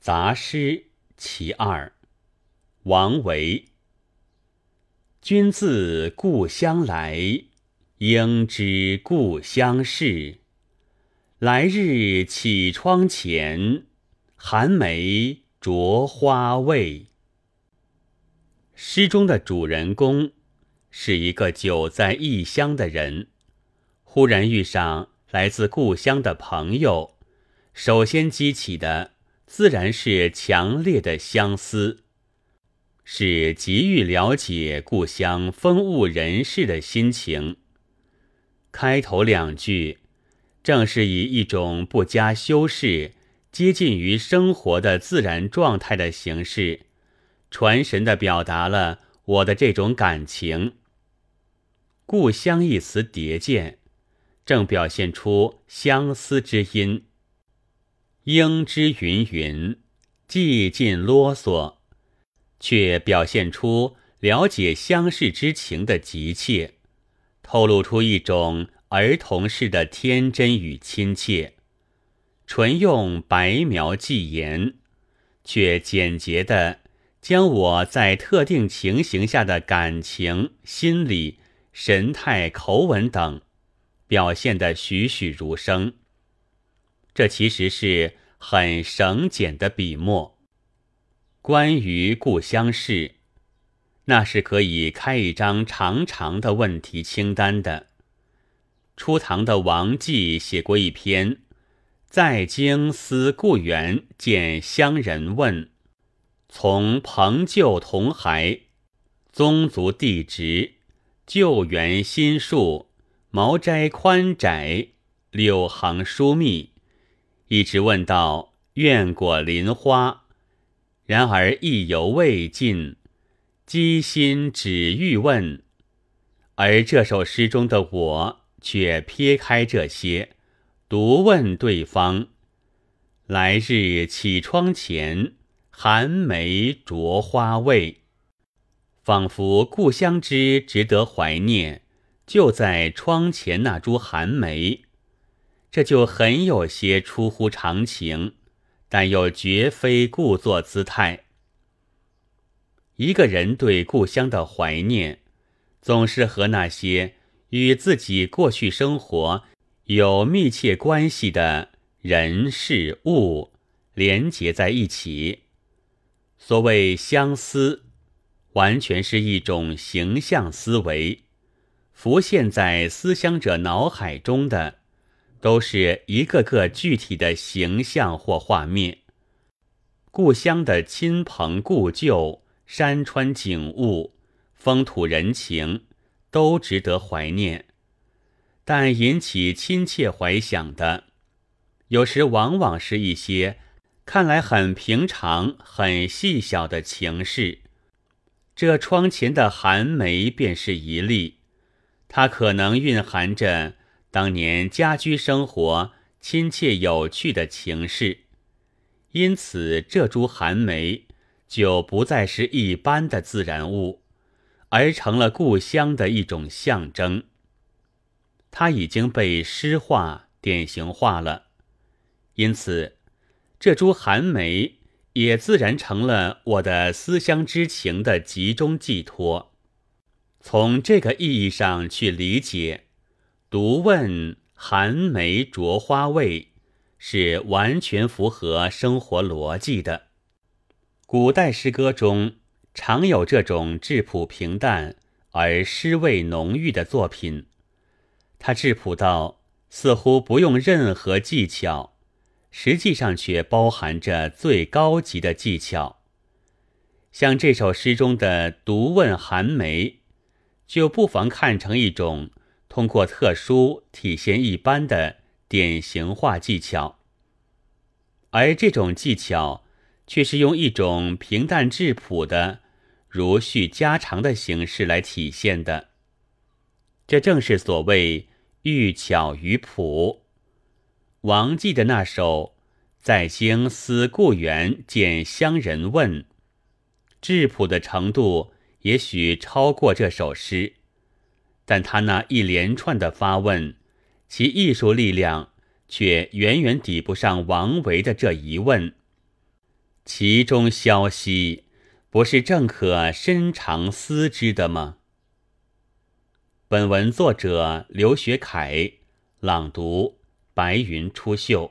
杂诗其二，王维。君自故乡来，应知故乡事。来日绮窗前，寒梅著花未？诗中的主人公是一个久在异乡的人，忽然遇上来自故乡的朋友，首先激起的自然是强烈的相思，是急于了解故乡风物人事的心情。开头两句正是以一种不加修饰、接近于生活的自然状态的形式。传神的表达了我的这种感情。故乡一词叠见，正表现出相思之音。应之云云，既尽啰嗦，却表现出了解乡事之情的急切，透露出一种儿童式的天真与亲切。纯用白描寄言，却简洁的。将我在特定情形下的感情、心理、神态、口吻等表现得栩栩如生，这其实是很省俭的笔墨。关于故乡事，那是可以开一张长长的问题清单的。初唐的王绩写过一篇《在京思故园见乡人问》。从朋旧同孩，宗族地直，旧园新树，茅斋宽窄，柳行疏密，一直问到院果林花，然而意犹未尽，机心只欲问。而这首诗中的我却撇开这些，独问对方：来日绮窗前。寒梅着花未？仿佛故乡之值得怀念，就在窗前那株寒梅。这就很有些出乎常情，但又绝非故作姿态。一个人对故乡的怀念，总是和那些与自己过去生活有密切关系的人事物连结在一起。所谓相思，完全是一种形象思维，浮现在思乡者脑海中的，都是一个个具体的形象或画面。故乡的亲朋故旧、山川景物、风土人情，都值得怀念。但引起亲切怀想的，有时往往是一些。看来很平常、很细小的情事，这窗前的寒梅便是一例。它可能蕴含着当年家居生活亲切有趣的情事，因此这株寒梅就不再是一般的自然物，而成了故乡的一种象征。它已经被诗化、典型化了，因此。这株寒梅也自然成了我的思乡之情的集中寄托。从这个意义上去理解，独问寒梅着花未，是完全符合生活逻辑的。古代诗歌中常有这种质朴平淡而诗味浓郁的作品，它质朴到似乎不用任何技巧。实际上却包含着最高级的技巧，像这首诗中的“独问寒梅”，就不妨看成一种通过特殊体现一般的典型化技巧，而这种技巧却是用一种平淡质朴的如叙家常的形式来体现的。这正是所谓“欲巧于朴”。王继的那首“在京思故园见乡人问”，质朴的程度也许超过这首诗，但他那一连串的发问，其艺术力量却远远抵不上王维的这一问。其中消息，不是正可深长思之的吗？本文作者刘学凯朗读，白云出岫。